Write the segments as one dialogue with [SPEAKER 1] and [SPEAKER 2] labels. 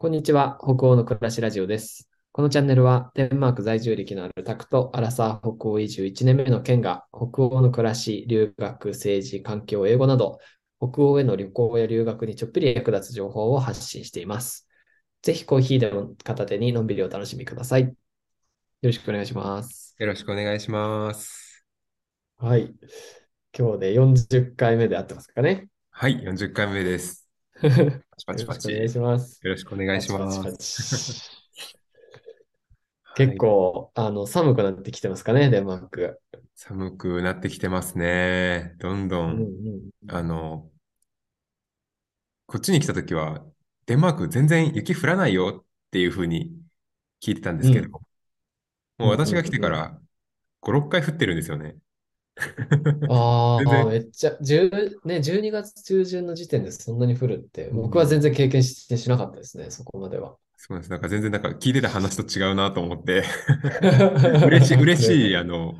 [SPEAKER 1] こんにちは。北欧の暮らしラジオです。このチャンネルは、デンマーク在住歴のあるタクとアラサー北欧移住1年目の県が、北欧の暮らし、留学、政治、環境、英語など、北欧への旅行や留学にちょっぴり役立つ情報を発信しています。ぜひコーヒーでも片手にのんびりお楽しみください。よろしくお願いします。
[SPEAKER 2] よろしくお願いします。
[SPEAKER 1] はい。今日で40回目で合ってますかね。
[SPEAKER 2] はい、40回目です。
[SPEAKER 1] よ
[SPEAKER 2] パチパチパチ。
[SPEAKER 1] ろしくお願い
[SPEAKER 2] よ
[SPEAKER 1] します。
[SPEAKER 2] ろしくお願いします。
[SPEAKER 1] パチパチパチ
[SPEAKER 2] はい
[SPEAKER 1] 結構、あの、寒くなってきてますかね、デンマーク。
[SPEAKER 2] 寒くなってきてますね。どんど
[SPEAKER 1] うん
[SPEAKER 2] ん、
[SPEAKER 1] うん。
[SPEAKER 2] あの、こっちに来た時は、デンマーク全然雪降らないよっていう風に聞いてたんですけど、
[SPEAKER 1] うん
[SPEAKER 2] もう私が来てから5、6回降ってるんですよね。
[SPEAKER 1] ああ、めっちゃ、10ね、12月中旬の時点でそんなに降るって、
[SPEAKER 2] うん
[SPEAKER 1] 僕は全然経験してしなかったですね、そこまでは。
[SPEAKER 2] そうなんです。なんか全然なんか聞いてた話と違うなと思って、嬉しい、嬉しい、あの、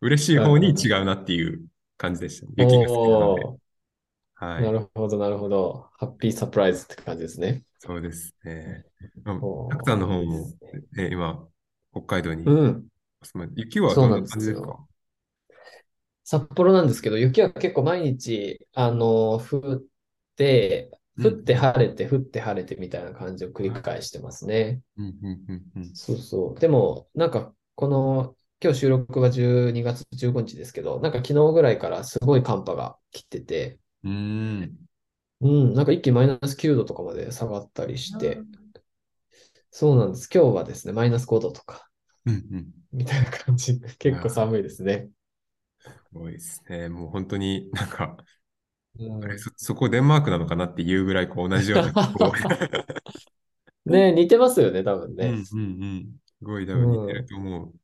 [SPEAKER 2] 嬉しい方に違うなっていう感じでした。雪が好きなのはい。
[SPEAKER 1] なるほど、なるほど。ハッピーサプライズって感じですね。
[SPEAKER 2] そうですね。たくさんの方
[SPEAKER 1] いい
[SPEAKER 2] も
[SPEAKER 1] ですね、
[SPEAKER 2] ね、今、北海道にい
[SPEAKER 1] うん。
[SPEAKER 2] 雪は
[SPEAKER 1] そう
[SPEAKER 2] どんな
[SPEAKER 1] なんですよ
[SPEAKER 2] 感じですか？
[SPEAKER 1] 札幌なんですけど、雪は結構毎日、あの、降って、降って晴れて、降って晴れてみたいな感じを繰り返してますね。
[SPEAKER 2] うんうんうんうん
[SPEAKER 1] そうそう。でも、なんか、この、今日収録が12月15日ですけど、なんか昨日ぐらいからすごい寒波が来てて、
[SPEAKER 2] うーん。
[SPEAKER 1] うん、なんか一気にマイナス9度とかまで下がったりして、そうなんです。今日はですね、マイナス5度とか、
[SPEAKER 2] うんうん。
[SPEAKER 1] みたいな感じ。結構寒いですね。
[SPEAKER 2] すごいですね。もう本当になんか、
[SPEAKER 1] うん
[SPEAKER 2] あれ、そ、そこデンマークなのかなっていうぐらいこう同じような
[SPEAKER 1] ね似てますよね、多分ね。
[SPEAKER 2] うんうんうん。すごい多分似てると思う。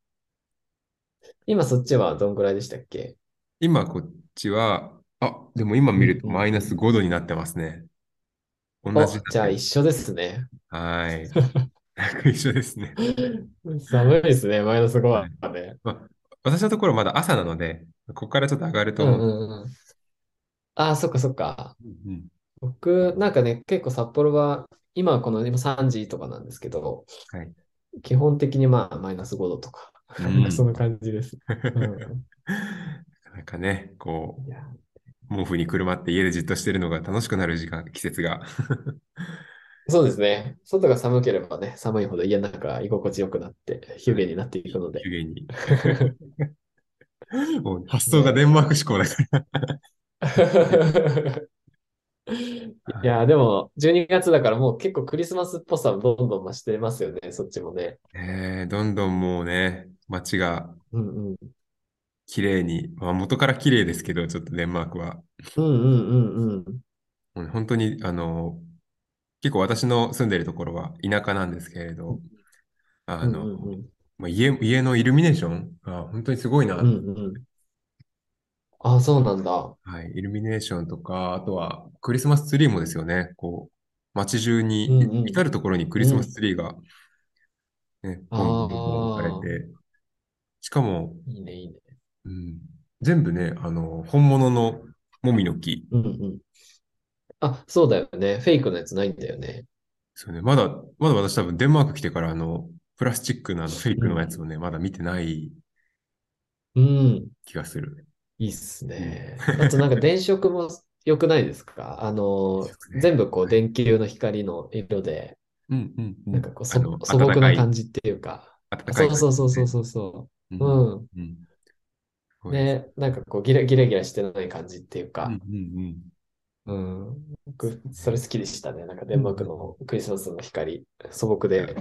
[SPEAKER 1] 今そっちはどんぐらいでしたっけ？
[SPEAKER 2] 今こっちは、あ、でも今見ると
[SPEAKER 1] うんうん
[SPEAKER 2] マイナス5度になってますね。同
[SPEAKER 1] お、
[SPEAKER 2] じだ
[SPEAKER 1] じゃあ一緒ですね。
[SPEAKER 2] はい。一緒ですね。
[SPEAKER 1] 寒いですね、マイナス5はね。
[SPEAKER 2] まあ、私のところまだ朝なので、ここからちょっと上がると
[SPEAKER 1] うん
[SPEAKER 2] 思う。
[SPEAKER 1] うんうん。ああ、そっかそっか。
[SPEAKER 2] うんうん
[SPEAKER 1] 僕、なんかね、結構札幌は、今はこの今3時とかなんですけど、
[SPEAKER 2] はい
[SPEAKER 1] 基本的にまあマイナス5度とか、
[SPEAKER 2] うん
[SPEAKER 1] そんな感じです。うん
[SPEAKER 2] なかなかね、こう、毛布にくるまって家でじっとしてるのが楽しくなる時間、季節が。
[SPEAKER 1] そうですね。外が寒ければね、寒いほど家の中が居心地よくなって、湯気になっていくので。
[SPEAKER 2] 湯気に。もう発想がデンマーク志向だから。
[SPEAKER 1] いや、でも、12月だからもう結構クリスマスっぽさどんどん増してますよね、そっちもね。
[SPEAKER 2] えーどんどんもうね、街が
[SPEAKER 1] うんうん。
[SPEAKER 2] 綺麗に、まあ、元から綺麗ですけど、ちょっとデンマークは。
[SPEAKER 1] うんうんうんうん。
[SPEAKER 2] 本当に、あの、結構私の住んでるところは田舎なんですけれど、あの、
[SPEAKER 1] うんうんうん
[SPEAKER 2] まあ、家、家のイルミネーションが本当にすごいな。
[SPEAKER 1] うんうん。あ、そうなんだ。
[SPEAKER 2] はい、イルミネーションとか、あとはクリスマスツリーもですよね。こう、街中
[SPEAKER 1] うん
[SPEAKER 2] に、
[SPEAKER 1] うん
[SPEAKER 2] 至るところにクリスマスツリーが、ね、
[SPEAKER 1] あー
[SPEAKER 2] ボンボン置かれて、しかも、
[SPEAKER 1] いいね、いいね。
[SPEAKER 2] うん、全部ね、あの、本物のもみの木で
[SPEAKER 1] うんうん。あ、そうだよね。フェイクのやつないんだよね。
[SPEAKER 2] すよね。まだ、まだ私多分デンマーク来てから、あの、プラスチックのあのフェイクのやつをね、まだ見てない
[SPEAKER 1] うん。
[SPEAKER 2] 気がする。
[SPEAKER 1] いいっすね。あとなんか電飾も良くないですか？あの、
[SPEAKER 2] ね
[SPEAKER 1] 全部こう電球の光の色で、
[SPEAKER 2] うんうんうん。
[SPEAKER 1] なんかこう素
[SPEAKER 2] あの
[SPEAKER 1] 素朴な感じっていうか。
[SPEAKER 2] 暖かい
[SPEAKER 1] そうそうそうそう
[SPEAKER 2] う。
[SPEAKER 1] そうそう。
[SPEAKER 2] うん
[SPEAKER 1] うん。
[SPEAKER 2] うん。そうです
[SPEAKER 1] ね、なんかこうギラギラギラしてない感じっていうか、
[SPEAKER 2] うんうんうん。
[SPEAKER 1] うん。僕、それ好きでしたね。なんかデンマークのクリスマスの光、素朴で。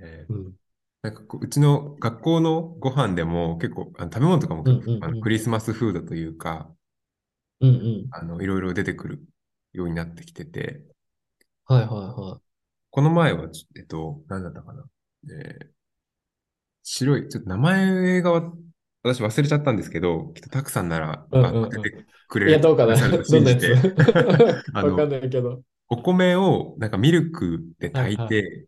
[SPEAKER 2] えー
[SPEAKER 1] うん。
[SPEAKER 2] なんかこう、うちの学校のご飯でも結構、あの食べ物とかも
[SPEAKER 1] うんうんうん
[SPEAKER 2] あのクリスマスフードというか、
[SPEAKER 1] うんうん。
[SPEAKER 2] あの、いろいろ出てくるようになってきてて、
[SPEAKER 1] はいはいは
[SPEAKER 2] この前はえっと、何だったかな。えー白い、ちょっと名前がわ私忘れちゃったんですけど、きっとたくさんなら、
[SPEAKER 1] うんうんうん
[SPEAKER 2] あ当ててく
[SPEAKER 1] い。
[SPEAKER 2] れ
[SPEAKER 1] いや、どうかな どんな
[SPEAKER 2] 信
[SPEAKER 1] やつ わかんないけど。
[SPEAKER 2] お米をなんかミルクで炊い
[SPEAKER 1] はい
[SPEAKER 2] て、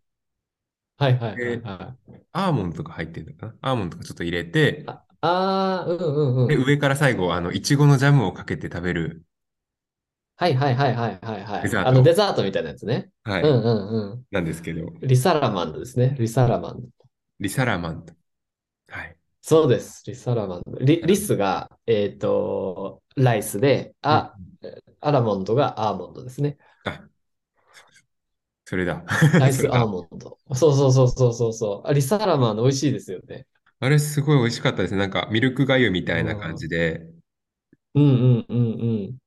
[SPEAKER 1] はいはいはいはい。
[SPEAKER 2] アーモンドとか入ってるのかな？アーモンドとかちょっと入れて、
[SPEAKER 1] ああー、うんうんう
[SPEAKER 2] で、
[SPEAKER 1] ん。
[SPEAKER 2] 上から最後、あの、いちごのジャムをかけて食べる
[SPEAKER 1] はいはいはいはいはいはい。
[SPEAKER 2] デザート
[SPEAKER 1] あのデザートみたいなやつね。
[SPEAKER 2] はい。
[SPEAKER 1] うんうんうん。
[SPEAKER 2] なんですけど、
[SPEAKER 1] リサラマンドですね。リサラマンド。
[SPEAKER 2] リサラマンド。はい。
[SPEAKER 1] そうです。リサラマンド。リリスが、えっ、と、ライスで、あ、アラモンドがアーモンドですね。
[SPEAKER 2] あ、それだ。
[SPEAKER 1] ライス アーモンド。そうそうそうそうそうそう。あリサラマンド美味しいですよね。
[SPEAKER 2] あれすごい美味しかったですね。なんかミルク粥みたいな感じで、
[SPEAKER 1] うんうんうんうん。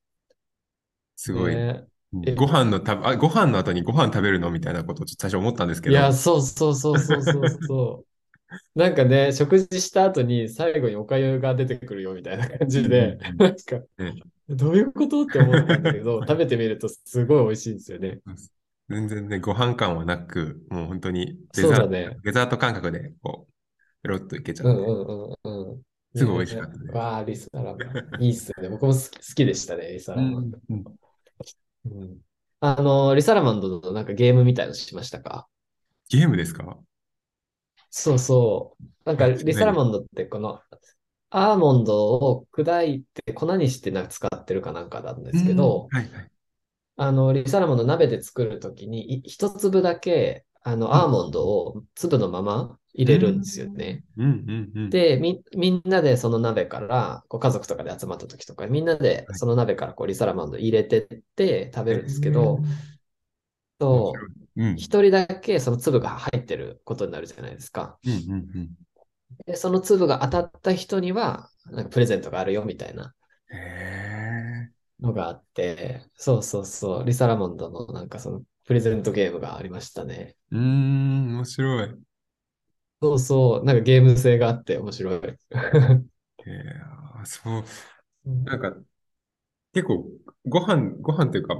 [SPEAKER 2] すごい。
[SPEAKER 1] ねえ
[SPEAKER 2] ご飯のたあ、ご飯の後にご飯食べるのみたいなことをちょっと最初思ったんですけど、
[SPEAKER 1] いや、そうそうそうそうそうそう。なんかね、食事した後に最後におかゆが出てくるよみたいな感じで、どういうこと？って思ったんだけど、食べてみるとすごい美味しいんですよね。
[SPEAKER 2] 全然ね、ご飯感はなく、もう本当にデザート、
[SPEAKER 1] ね。
[SPEAKER 2] デザート感覚で、こう、ペロッといけちゃって、
[SPEAKER 1] うんうんうんうん。
[SPEAKER 2] すごい美味しかったね
[SPEAKER 1] ねわあ、リサラマン。いいっすよね。僕も好き好きでしたね、リサラマンド。
[SPEAKER 2] うん
[SPEAKER 1] うんあの、リサラマンドのなんかゲームみたいのしましたか？
[SPEAKER 2] ゲームですか？
[SPEAKER 1] そうそう。なんか、リサラマンドってこの、アーモンドを砕いて粉にしてなんか使ってるかなんかなんですけど、
[SPEAKER 2] うんはいはい。
[SPEAKER 1] あの、リサラマンド鍋で作るときに、い一粒だけ、あの、
[SPEAKER 2] ん
[SPEAKER 1] アーモンドを粒のまま入れるんですよね。
[SPEAKER 2] うんうんうん。
[SPEAKER 1] で、み、みんなでその鍋から、こう家族とかで集まった時とか、みんなでその鍋からこうリサラマンド入れてって食べるんですけど、そ
[SPEAKER 2] う、
[SPEAKER 1] 一人だけその粒が入ってることになるじゃないですか。
[SPEAKER 2] うんうんうん。
[SPEAKER 1] で、その粒が当たった人には、なんかプレゼントがあるよみたいな
[SPEAKER 2] へ
[SPEAKER 1] のがあって、そうそうそう、リサラマンドのなんかそのプレゼントゲームがありましたね。
[SPEAKER 2] ー。うーん、面白い。
[SPEAKER 1] そうそう、なんかゲーム性があって面白い。
[SPEAKER 2] へーあそう。なんか、結構、ご飯、ご飯というか、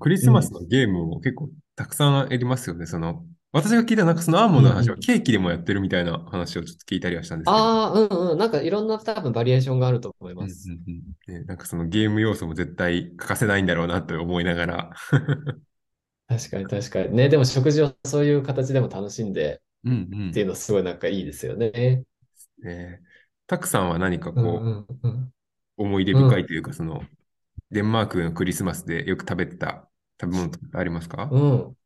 [SPEAKER 2] クリスマスのゲームも結構たくさんありますよね。その、私が聞いたなんかそのアーモンドの話は
[SPEAKER 1] うんうん
[SPEAKER 2] ケーキでもやってるみたいな話をちょっと聞いたりはしたんですけど。
[SPEAKER 1] ああ、うんうん。なんかいろんな多分バリエーションがあると思い
[SPEAKER 2] うんうん
[SPEAKER 1] ます。
[SPEAKER 2] うんねなんかそのゲーム要素も絶対欠かせないんだろうなと思いながら。
[SPEAKER 1] 確かに確かに。ね、でも食事をそういう形でも楽しんで
[SPEAKER 2] うんうん
[SPEAKER 1] っていうのすごいなんかいいですよね。
[SPEAKER 2] ねたくさんは何かこう、
[SPEAKER 1] うんうんうん。
[SPEAKER 2] 思い出深いというか、その、デンマークのクリスマスでよく食べてた食べ物とかありますか？
[SPEAKER 1] うん。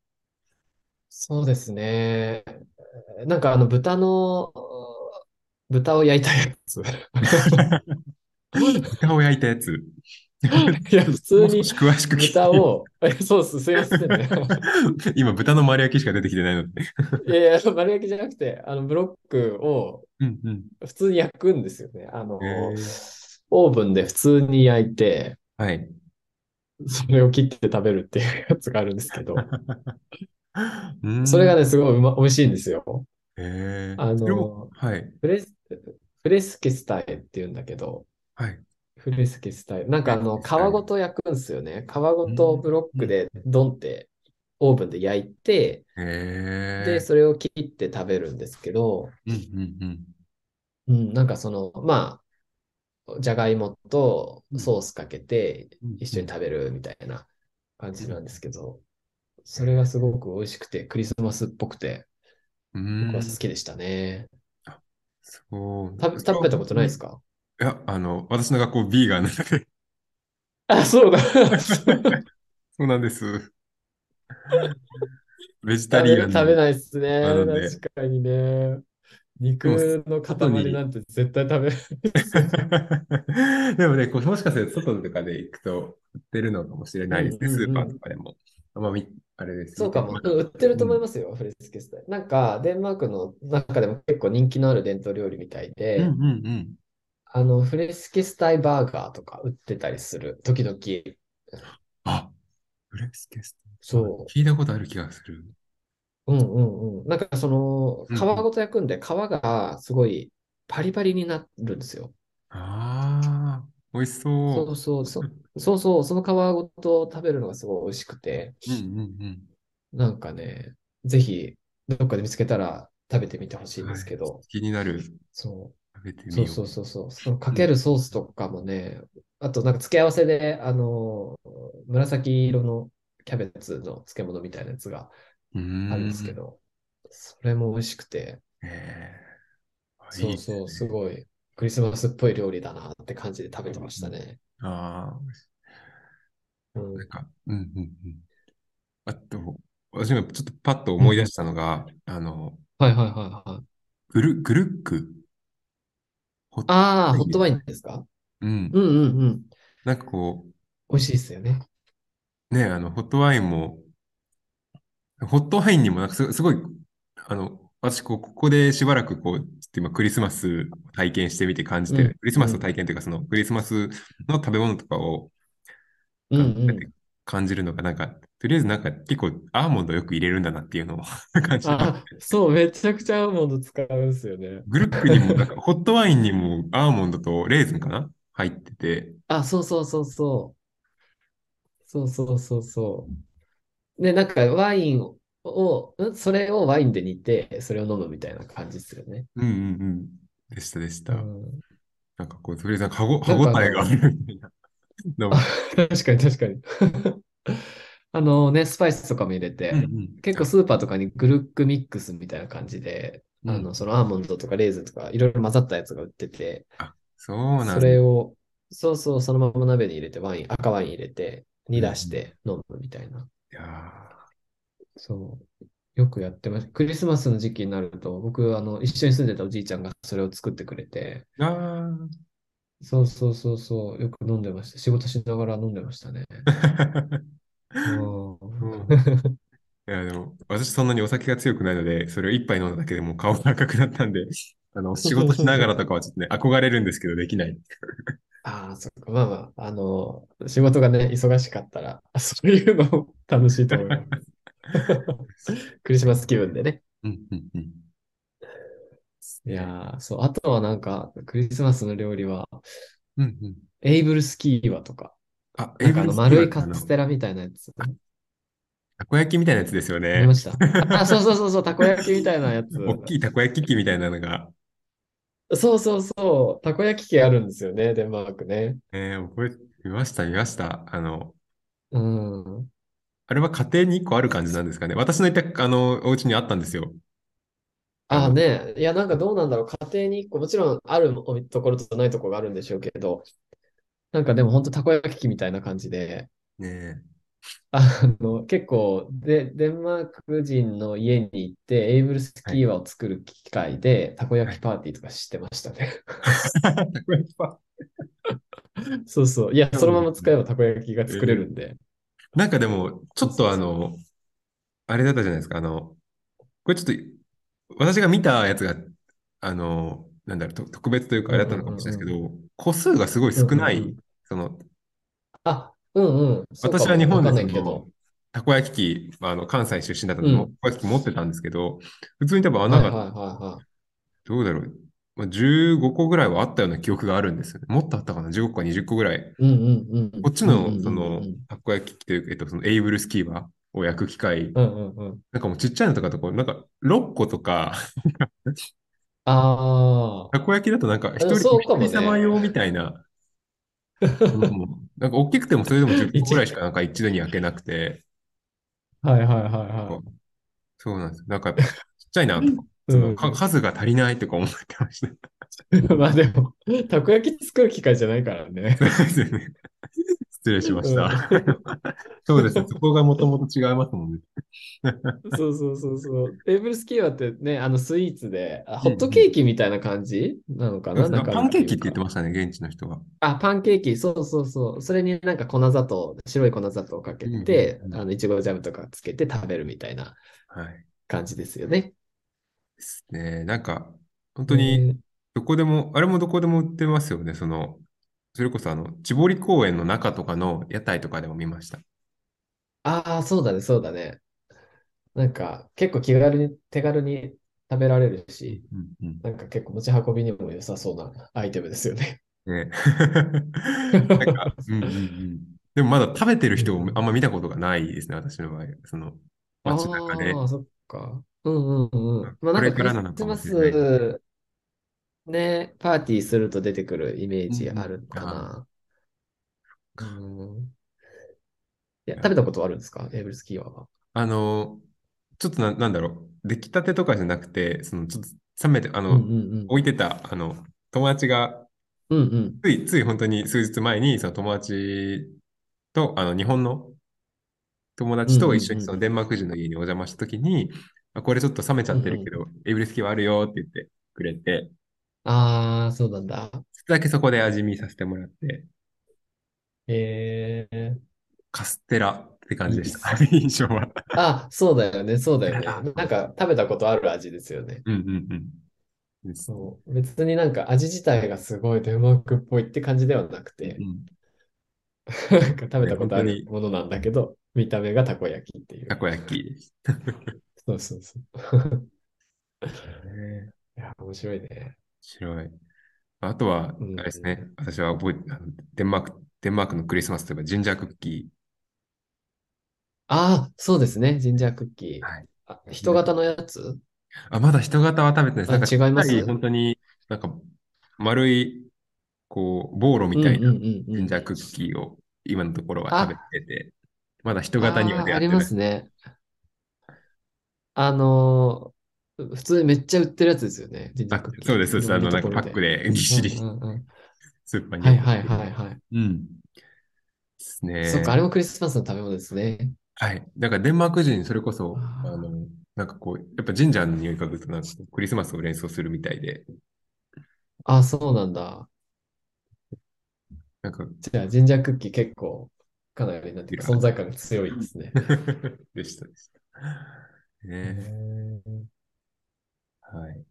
[SPEAKER 1] そうですね。なんかあの豚の、豚を焼いたやつ。
[SPEAKER 2] 豚を焼いたやつ。
[SPEAKER 1] いや、普通に
[SPEAKER 2] もう少し詳しく聞き
[SPEAKER 1] 豚を、えそうっす、すいませんね。
[SPEAKER 2] 今、豚の丸焼きしか出てきてないので。
[SPEAKER 1] いやいや、丸焼きじゃなくて、あのブロックを
[SPEAKER 2] うんうん。
[SPEAKER 1] 普通に焼くんですよね。あの、
[SPEAKER 2] へ
[SPEAKER 1] オーブンで普通に焼いて、
[SPEAKER 2] はい。
[SPEAKER 1] それを切って食べるっていうやつがあるんですけど、
[SPEAKER 2] うん
[SPEAKER 1] それがね、すごいうま、美味しいんですよ。
[SPEAKER 2] へー
[SPEAKER 1] あの
[SPEAKER 2] はい。
[SPEAKER 1] フレス、フレスキスタイルって言うんだけど、
[SPEAKER 2] はい。
[SPEAKER 1] フレスキスタイル。なんかあの、皮ごと焼くんですよね。皮ごとブロックでドンってオーブンで焼いて、
[SPEAKER 2] へ
[SPEAKER 1] で、それを切って食べるんですけど、
[SPEAKER 2] うんうんうん。
[SPEAKER 1] うん、なんかその、まあ、じゃがいもとソースかけて一緒に食べるみたいな感じなんですけど、それがすごく美味しくて、クリスマスっぽくて、
[SPEAKER 2] うん
[SPEAKER 1] 僕は好きでしたね。
[SPEAKER 2] そう。
[SPEAKER 1] 食べ、食べたことないです
[SPEAKER 2] か？
[SPEAKER 1] か
[SPEAKER 2] いや、あの、私の学校ビーガンなので。
[SPEAKER 1] あ、そうだ。
[SPEAKER 2] そうなんです。ベジタリアン
[SPEAKER 1] 食べないっすね。確かにね。肉の塊なんて絶対食べない。
[SPEAKER 2] でもね、こうもしかすると外とかで行くと売ってるのかもしれないですね、
[SPEAKER 1] うんうんうん
[SPEAKER 2] スーパーとかでも。あまあ、みあれです。
[SPEAKER 1] そうかも。うん売ってると思いますよ、フレスキスタイル。なんか、デンマークの中でも結構人気のある伝統料理みたいで、
[SPEAKER 2] うんうんうん。
[SPEAKER 1] あの、フレスキスタイバーガーとか売ってたりする。時々。
[SPEAKER 2] あ、フレスケスト。
[SPEAKER 1] そ
[SPEAKER 2] 聞いたことある気がする。
[SPEAKER 1] う。うんうんうん。なんかその、
[SPEAKER 2] うん
[SPEAKER 1] 皮ごと焼くんで、皮がすごいパリパリになるんですよ。
[SPEAKER 2] ああ、美味しそう。
[SPEAKER 1] そうそうそう。そうそう。その皮ごと食べるのがすごい美味しくて、
[SPEAKER 2] うんうんうん。
[SPEAKER 1] なんかね、ぜひ、どっかで見つけたら食べてみてほしいんですけど、
[SPEAKER 2] 気になる。
[SPEAKER 1] そ
[SPEAKER 2] 食べて
[SPEAKER 1] う。
[SPEAKER 2] みよう。
[SPEAKER 1] そうそうそうそう。そのかけるソースとかもね、あとなんか付け合わせで、あの、紫色のキャベツの漬物みたいなやつがあるんですけ。ど、それも美味しくて、
[SPEAKER 2] えー
[SPEAKER 1] そうそう、
[SPEAKER 2] す
[SPEAKER 1] ごいクリスマスっぽい料理だなって感じで食べてましたね。
[SPEAKER 2] ああ。
[SPEAKER 1] うん
[SPEAKER 2] なんか、うんうんうん。あと、私がちょっとパッと思い出したのが、あの、
[SPEAKER 1] はいはいはいはい。
[SPEAKER 2] グル、グルック？
[SPEAKER 1] ああ、ホットワインですか？
[SPEAKER 2] うん。
[SPEAKER 1] うんうんうん。
[SPEAKER 2] なんかこ
[SPEAKER 1] 美味しいですよね。
[SPEAKER 2] う、ね、あの、ホットワインも、ホットワインにもなんかすすごい、あの、私こう、ここでしばらくこう、ちょっと今クリスマスを体験してみて感じて、
[SPEAKER 1] うん
[SPEAKER 2] クリスマスの体験というか、そのクリスマスの食べ物とかを
[SPEAKER 1] うんうん。
[SPEAKER 2] 感じるのが、なんか、とりあえずなんか結構アーモンドよく入れるんだなっていうのを 感じ
[SPEAKER 1] あ、そう、めちゃくちゃアーモンド使うんですよね。
[SPEAKER 2] グルックにも、なんかホットワインにもアーモンドとレーズンかな？入ってて、
[SPEAKER 1] あ、そうそうそうそう。そうそうそうそう。で、なんかワインを、ん？それをワインで煮て、それを飲むみたいな感じですよね。
[SPEAKER 2] うんうんうん。でしたでした。
[SPEAKER 1] うん、
[SPEAKER 2] なんかこう、とりあえず歯ごえがあるみたいな。
[SPEAKER 1] 確かに確かに。あのね、スパイスとかも入れて、
[SPEAKER 2] うんうん
[SPEAKER 1] 結構スーパーとかにグルックミックスみたいな感じで、
[SPEAKER 2] うん
[SPEAKER 1] あの、そのアーモンドとかレーズンとかいろいろ混ざったやつが売ってて、
[SPEAKER 2] そうなん
[SPEAKER 1] それを、そうそう、そのまま鍋に入れて、ワイン、赤ワイン入れて、煮出して飲むみたいな。
[SPEAKER 2] いや
[SPEAKER 1] そう。よくやってました。クリスマスの時期になると、僕、あの、一緒に住んでたおじいちゃんがそれを作ってくれて、
[SPEAKER 2] ーあー。
[SPEAKER 1] そうそうそうそう、よく飲んでました。仕事しながら飲んでましたね。うん
[SPEAKER 2] うんいや、でも、私そんなにお酒が強くないので、それを一杯飲んだだけでもう顔が赤くなったんで、あの、仕事しながらとかはちょっとね、憧れるんですけど、できない。
[SPEAKER 1] ああ、そっか。まあまあ、あの、仕事がね、忙しかったら、そういうのも楽しいと思います。クリスマス気分でね。
[SPEAKER 2] うん、うん、うん。
[SPEAKER 1] いやー、そう。あとはなんか、クリスマスの料理は、
[SPEAKER 2] うん、うん。
[SPEAKER 1] エイブルスキーワとか、
[SPEAKER 2] あ、
[SPEAKER 1] なんかあの丸いカ
[SPEAKER 2] の
[SPEAKER 1] ステラみたいなやつ。
[SPEAKER 2] たこ焼きみたいなやつですよ
[SPEAKER 1] あり
[SPEAKER 2] ね
[SPEAKER 1] ま。した。あ、そうそうそうそう、たこ焼きみたいなやつ。
[SPEAKER 2] 大きいたこ焼き器みたいなのが、
[SPEAKER 1] そうそうそう、たこ焼き器あるんですよね、デンマークね。
[SPEAKER 2] えー、覚えました、見ました。あの、
[SPEAKER 1] うん。
[SPEAKER 2] あれは家庭に1個ある感じなんですかね。私のいた、あの、お家にあったんですよ。
[SPEAKER 1] ああね、いや、なんかどうなんだろう、家庭に一個、もちろんあるところとないところがあるんでしょうけど、なんかでも本当たこ焼き器みたいな感じで、
[SPEAKER 2] ね
[SPEAKER 1] あの、結構で、デンマーク人の家に行って、エイブルスキーワを作る機会で、たこ焼きパーティーとかしてましたね。
[SPEAKER 2] え。たこ焼きパ
[SPEAKER 1] そうそう。いや、そのまま使えばたこ焼きが作れるんで。
[SPEAKER 2] なんかでも、ちょっとあの、あれだったじゃないですか。あの、これちょっと、私が見たやつが、あの、なんだろう、と特別というか、あれだったのかもしれないですけど、個数がすごい少ない、その、
[SPEAKER 1] あ、うんうん。
[SPEAKER 2] 私は日本でその。たこ焼き器、まあ、あの関西出身だったので、
[SPEAKER 1] うん
[SPEAKER 2] たこ焼き器持ってたんですけど、普通に多分
[SPEAKER 1] はい
[SPEAKER 2] 穴が、
[SPEAKER 1] はいはいはい。
[SPEAKER 2] どうだろう、まあ、15個ぐらいはあったような記憶があるんですよね。もっとあったかな ?15 個か20個ぐらい。
[SPEAKER 1] うんうんうん。
[SPEAKER 2] こっちの、その、たこ焼き器というか、えっと、そのエイブルスキーバーを焼く機械、
[SPEAKER 1] うんうんうん。
[SPEAKER 2] なんかもうちっちゃいのとかとこう、なんか6個とか、
[SPEAKER 1] あ
[SPEAKER 2] たこ焼きだとなんか一人、一人様用みたいな、なんか大きくてもそれでも10個ぐらいしかなんか一度に焼けなくて、
[SPEAKER 1] あ。はいはいはいは
[SPEAKER 2] そうなんです。なんかちっちゃいなとか、
[SPEAKER 1] い。
[SPEAKER 2] そのか数が足りないとか思ってました。
[SPEAKER 1] う んまあでも、たこ焼き作る機会じゃないからね。
[SPEAKER 2] そうですよね。失礼しました。そうですね。そこがもともと違いますもんね。
[SPEAKER 1] そうそうそうそう。テーブルスキーワってね、あのスイーツで、あホットケーキみたいな感じなのかな、なんか
[SPEAKER 2] パンケーキって言って
[SPEAKER 1] ま
[SPEAKER 2] ましたね、現地の人は。
[SPEAKER 1] あ、パンケーキ、そうそうそう。それになんか粉砂糖、白い粉砂糖をかけて、
[SPEAKER 2] うんうんうん
[SPEAKER 1] あの、いちごジャムとかつけて食べるみたいな
[SPEAKER 2] はい。
[SPEAKER 1] 感じですよね。
[SPEAKER 2] ですね。なんか、本当に、
[SPEAKER 1] ね
[SPEAKER 2] どこでも、あれもどこでも売ってますよね。その、それこそあの、千堀公園の中とかの屋台とかでも見ました。
[SPEAKER 1] ああ、そうだね、そうだね。なんか、結構気軽に、手軽に食べられるし、
[SPEAKER 2] うんうん。
[SPEAKER 1] なんか結構持ち運びにも良さそうなアイテムですよね。
[SPEAKER 2] ね。なんか、うんうんうん。でもまだ食べてる人をあんま見たことがないですね、私の場合。その、街中で。
[SPEAKER 1] ああ、そっか。うんうんうん。まあなんかクリスマス、ね、パーティーすると出てくるイメージあるかな。うん。いや、食べたことあるんですか？エイブルスキーワは。
[SPEAKER 2] あの、ちょっとな、なんだろう。出来たてとかじゃなくて、その、ちょっと冷めて、あの、
[SPEAKER 1] うんうんうん。
[SPEAKER 2] 置いてた、あの、友達が、
[SPEAKER 1] うんうん。
[SPEAKER 2] つい、つい本当に数日前に、その友達と、あの、日本の友達と一緒にそのデンマーク人の家にお邪魔したときに、あこれちょっと冷めちゃってるけど、エビレスキはあるよって言ってくれて、
[SPEAKER 1] ああ、そうなんだ。
[SPEAKER 2] ちょっとだけそこで味見させてもらって、
[SPEAKER 1] ええ
[SPEAKER 2] カステラって感じでした。
[SPEAKER 1] いい
[SPEAKER 2] 印象は。
[SPEAKER 1] あ、そうだよね、そうだよね。なんか食べたことある味ですよね。
[SPEAKER 2] うんうんうん。です
[SPEAKER 1] そう。別になんか味自体がすごいデンマークっぽいって感じではなくて
[SPEAKER 2] う、ん、
[SPEAKER 1] なんか食べたことあるものなんだけど、見た目がたこ焼きっていう。
[SPEAKER 2] たこ焼きです。
[SPEAKER 1] そうそうそう。
[SPEAKER 2] ね
[SPEAKER 1] いや、面白いね。
[SPEAKER 2] 白い。あとは、あ
[SPEAKER 1] うん
[SPEAKER 2] れですね。私は覚えて、デンマーク、デンマークのクリスマスといえばジンジャークッキ
[SPEAKER 1] ああ、そうですね。ジンジャークッキー。
[SPEAKER 2] はい
[SPEAKER 1] あ、人型のやつ？
[SPEAKER 2] ー。あ、まだ人型は食べてないです。
[SPEAKER 1] あ
[SPEAKER 2] なんか、
[SPEAKER 1] 違います？
[SPEAKER 2] 本当になんか、丸い、こう、ボーロみたいな
[SPEAKER 1] うんうんうんうん
[SPEAKER 2] ジンジャークッキーを今のところは食べてて、まだ人型には
[SPEAKER 1] あーあり
[SPEAKER 2] 出会ってない。
[SPEAKER 1] ますね。あのー普通にめっちゃ売ってるやつですよね。
[SPEAKER 2] あ。そうです、そうです。あの、
[SPEAKER 1] なん
[SPEAKER 2] かパックで ぎっしり
[SPEAKER 1] うんうんうん
[SPEAKER 2] スーパーに
[SPEAKER 1] はいはいはいはい。
[SPEAKER 2] うん。ですね。
[SPEAKER 1] そっか、あれもクリスマスの食べ物ですね。
[SPEAKER 2] はい。だからデンマーク人、それこそ、
[SPEAKER 1] あ
[SPEAKER 2] の、なんかこう、やっぱジンジャーの匂い嗅ぐと、なんかクリスマスを連想するみたいで、
[SPEAKER 1] あ、そうなんだ。
[SPEAKER 2] なんか、
[SPEAKER 1] じゃあ、ジンジャークッキー結構、かなり、なんていうか、存在感が強いですね。
[SPEAKER 2] でした、でした。
[SPEAKER 1] へ
[SPEAKER 2] ね
[SPEAKER 1] ー
[SPEAKER 2] はい。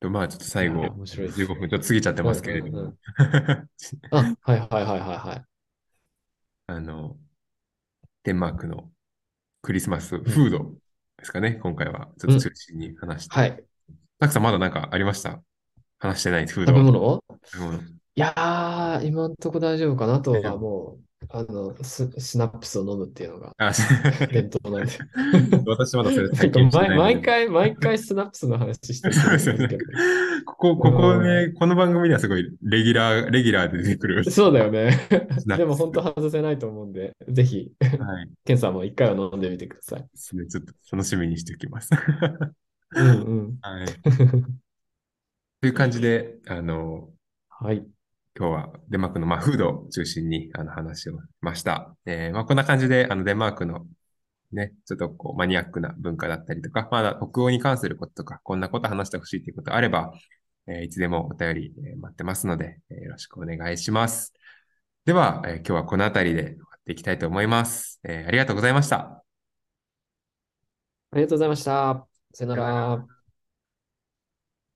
[SPEAKER 2] と、まあ、ちょっと最後
[SPEAKER 1] 面白いですね
[SPEAKER 2] 15分ちょっと過ぎちゃってますけれども
[SPEAKER 1] うんうん、あ、はいはいはいはいはい。
[SPEAKER 2] あの、デンマークのクリスマスフードですかね、今回はちょっと中心に話して。
[SPEAKER 1] はい。
[SPEAKER 2] たくさんまだなんかありました？話してないフード。
[SPEAKER 1] 食べ物？いやー、今んとこ大丈夫かな。あとはもう、あの、ス、シナプスを飲むっていうのが
[SPEAKER 2] あ、
[SPEAKER 1] 伝統なんで。
[SPEAKER 2] 私まだそれ体験してないので
[SPEAKER 1] 毎回、毎回スナプスの話してるんですけど。
[SPEAKER 2] ここ、ここね、この番組ではすごいレギュラー、レギュラーで出てくる。
[SPEAKER 1] そうだよね。でも本当外せないと思うんで、ぜひ、
[SPEAKER 2] はい。
[SPEAKER 1] ケンさんも一回は飲んでみてください。
[SPEAKER 2] ですね。ちょっと楽しみにしておきます。
[SPEAKER 1] うんうん。
[SPEAKER 2] はい。という感じで、あの、
[SPEAKER 1] はい。
[SPEAKER 2] 今日はデンマークの、まあ、フードを中心にあの話をしました。えーまあ、こんな感じで、あの、デンマークのね、ちょっとこうマニアックな文化だったりとか、まだ北欧に関することとか、こんなこと話してほしいということがあれば、えーいつでもお便り、えー待ってますので、えーよろしくお願いします。では、えー今日はこの辺りで終わっていきたいと思います。えーありがとうございました。
[SPEAKER 1] ありがとうございました。さよなら。